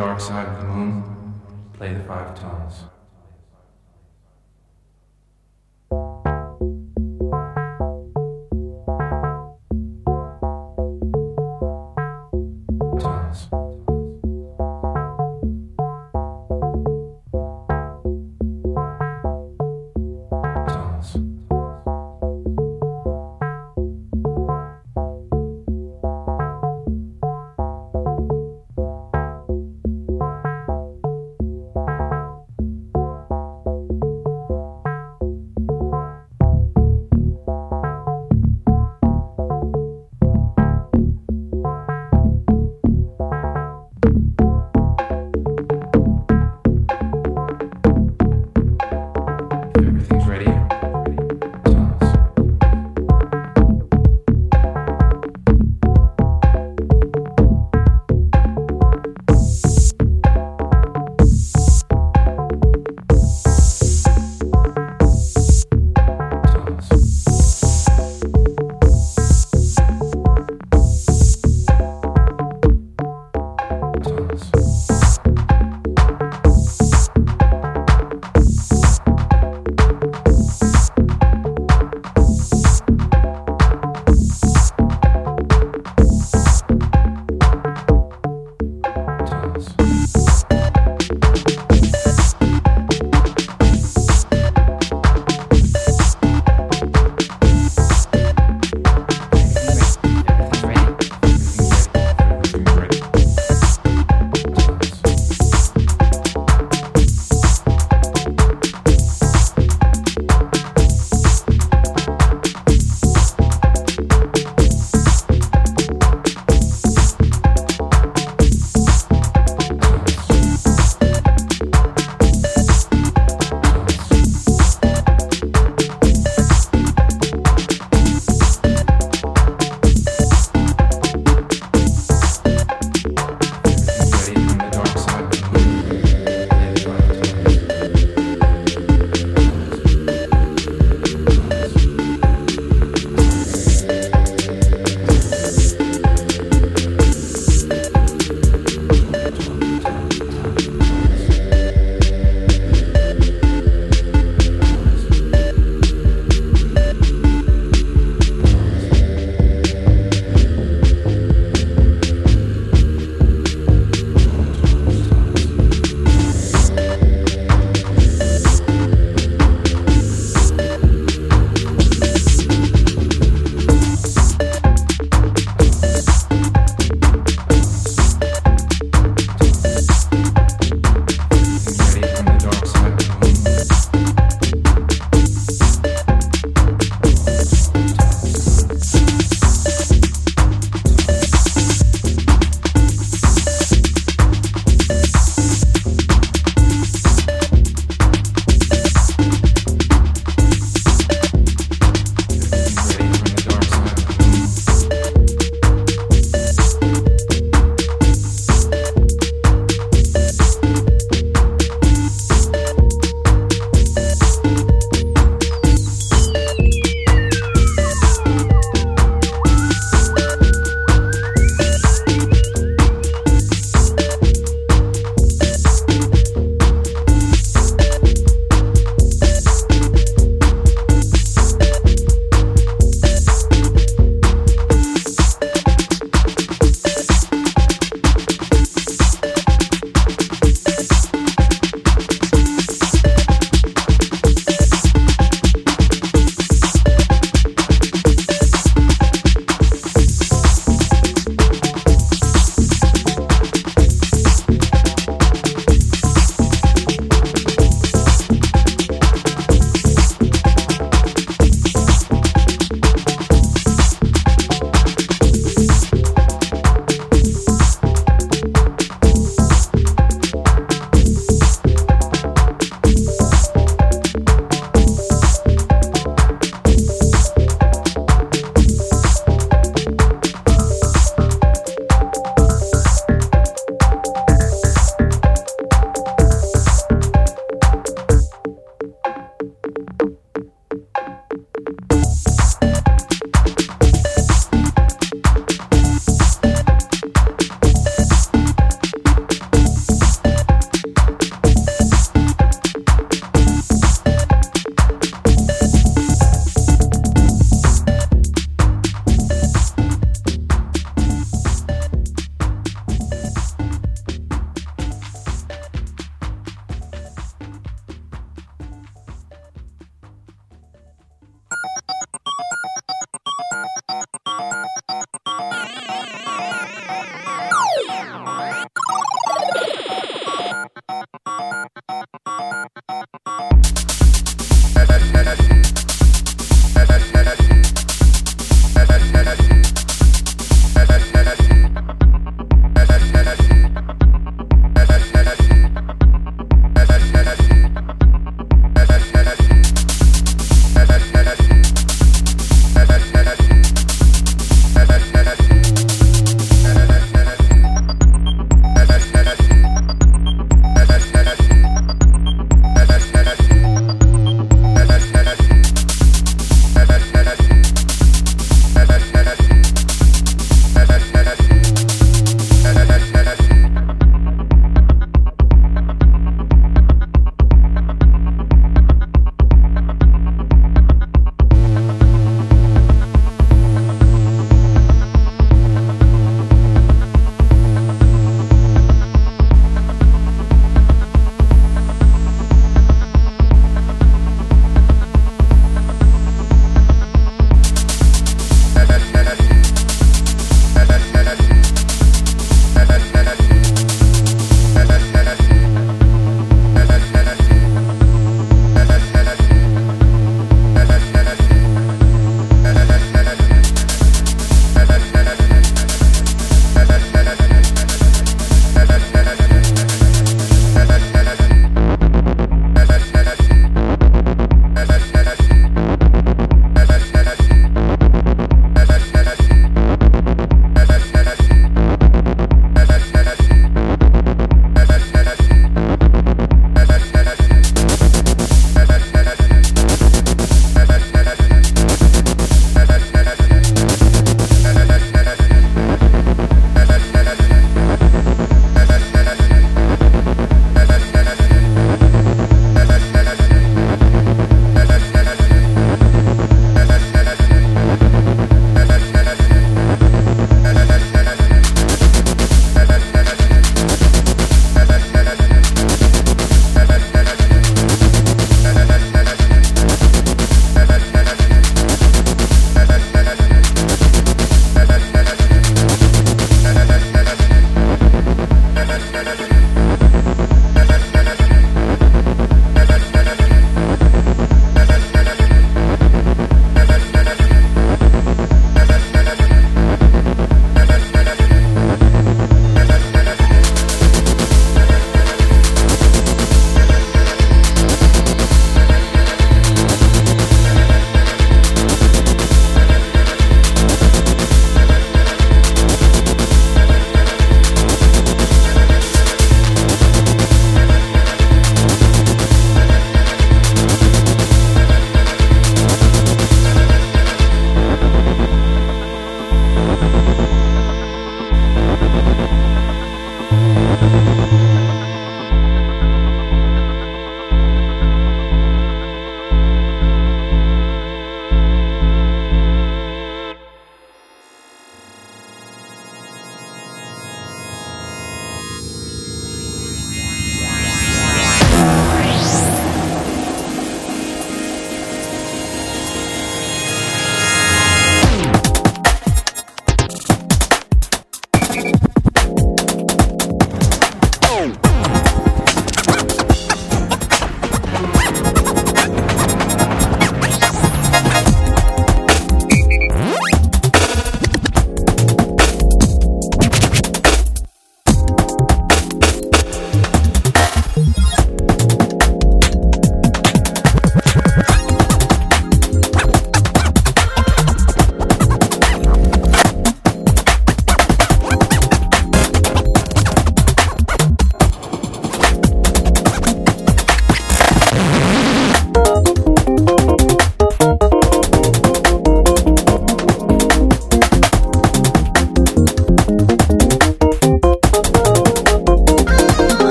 dark side